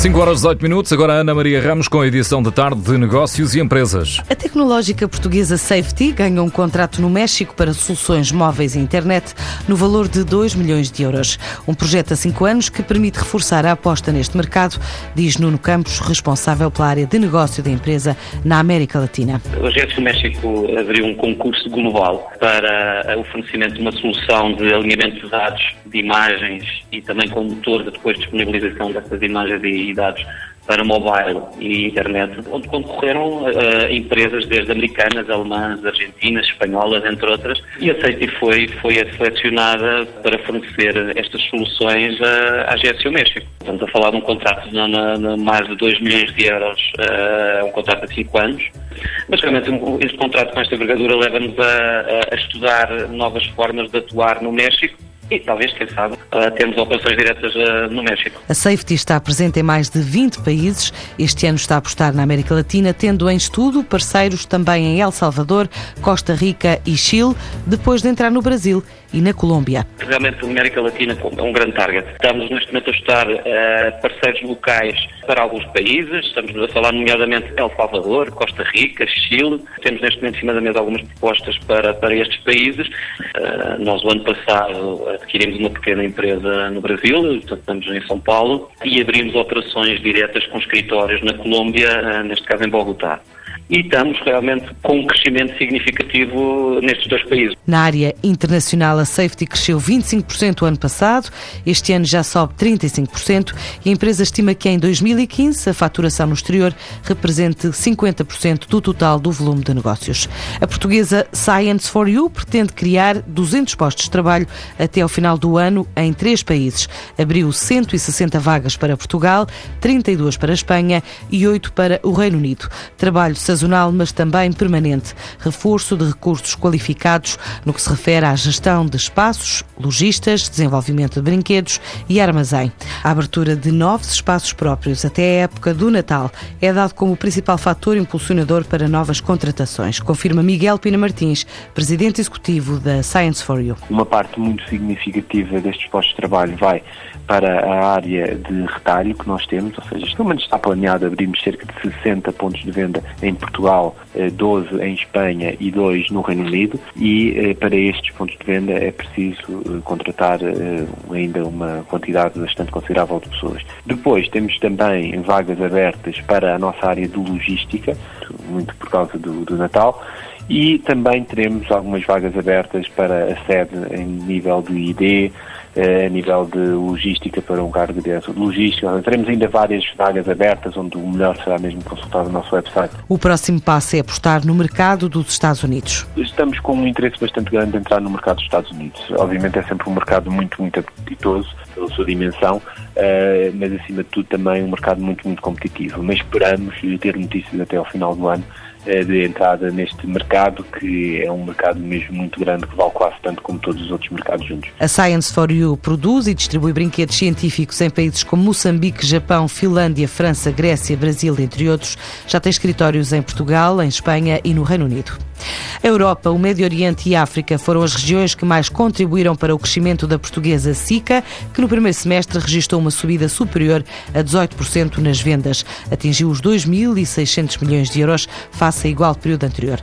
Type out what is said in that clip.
5 horas 18 minutos, agora Ana Maria Ramos com a edição da tarde de Negócios e Empresas. A tecnológica portuguesa Safety ganhou um contrato no México para soluções móveis e internet no valor de 2 milhões de euros. Um projeto a 5 anos que permite reforçar a aposta neste mercado, diz Nuno Campos, responsável pela área de negócio da empresa na América Latina. O Agência México abriu um concurso global para o fornecimento de uma solução de alinhamento de dados, de imagens e também com motor de depois disponibilização dessas imagens e dados para mobile e internet, onde concorreram uh, empresas desde americanas, alemãs, argentinas, espanholas, entre outras, e a Seiti foi, foi selecionada para fornecer estas soluções à Agência México. Estamos a falar de um contrato de, de, de mais de 2 milhões de euros, uh, um contrato de 5 anos, mas realmente este contrato com esta envergadura leva-nos a, a estudar novas formas de atuar no México, e talvez, quem sabe, termos operações diretas eh, no México. A Safety está presente em mais de 20 países. Este ano está a apostar na América Latina, tendo em estudo parceiros também em El Salvador, Costa Rica e Chile, depois de entrar no Brasil e na Colômbia. Realmente a América Latina é um grande target. Estamos neste momento a estudar uh, parceiros locais para alguns países, estamos a falar nomeadamente El Salvador, Costa Rica, Chile. Temos neste momento em cima da mesa algumas propostas para, para estes países. Uh, nós, o ano passado, adquirimos uma pequena empresa no Brasil, portanto, estamos em São Paulo, e abrimos operações diretas com escritórios na Colômbia, uh, neste caso em Bogotá e estamos realmente com um crescimento significativo nestes dois países. Na área internacional, a Safety cresceu 25% o ano passado, este ano já sobe 35% e a empresa estima que em 2015 a faturação no exterior represente 50% do total do volume de negócios. A portuguesa Science for You pretende criar 200 postos de trabalho até ao final do ano em três países. Abriu 160 vagas para Portugal, 32 para a Espanha e 8 para o Reino Unido. Trabalho sazonal, mas também permanente. Reforço de recursos qualificados no que se refere à gestão de espaços, lojistas, desenvolvimento de brinquedos e armazém. A abertura de novos espaços próprios até a época do Natal é dado como o principal fator impulsionador para novas contratações, confirma Miguel Pina Martins, presidente executivo da Science for You. Uma parte muito significativa destes postos de trabalho vai para a área de retalho que nós temos, ou seja, menos está planeado abrirmos cerca de 60 pontos de venda em Portugal, 12 eh, em Espanha e 2 no Reino Unido e eh, para estes pontos de venda é preciso eh, contratar ainda uma quantidade bastante considerável de pessoas. Depois temos também vagas abertas para a nossa área de logística, muito por causa do, do Natal, e também teremos algumas vagas abertas para a sede em nível do ID, eh, a nível de logística para um cargo de direção de logística. Teremos ainda várias vagas abertas onde o melhor será mesmo consultar o nosso website. O próximo passo é apostar no mercado dos Estados Unidos. Estamos com um interesse bastante grande de entrar no mercado dos Estados Unidos. Obviamente é sempre um mercado muito, muito apetitoso pela sua dimensão, eh, mas acima de tudo também um mercado muito, muito competitivo. Mas esperamos ter notícias até ao final do ano de entrada neste mercado, que é um mercado mesmo muito grande, que vale quase tanto como todos os outros mercados juntos. A Science for You produz e distribui brinquedos científicos em países como Moçambique, Japão, Finlândia, França, Grécia, Brasil, entre outros. Já tem escritórios em Portugal, em Espanha e no Reino Unido. A Europa, o Médio Oriente e a África foram as regiões que mais contribuíram para o crescimento da portuguesa SICA, que no primeiro semestre registrou uma subida superior a 18% nas vendas. Atingiu os 2.600 milhões de euros face a igual período anterior.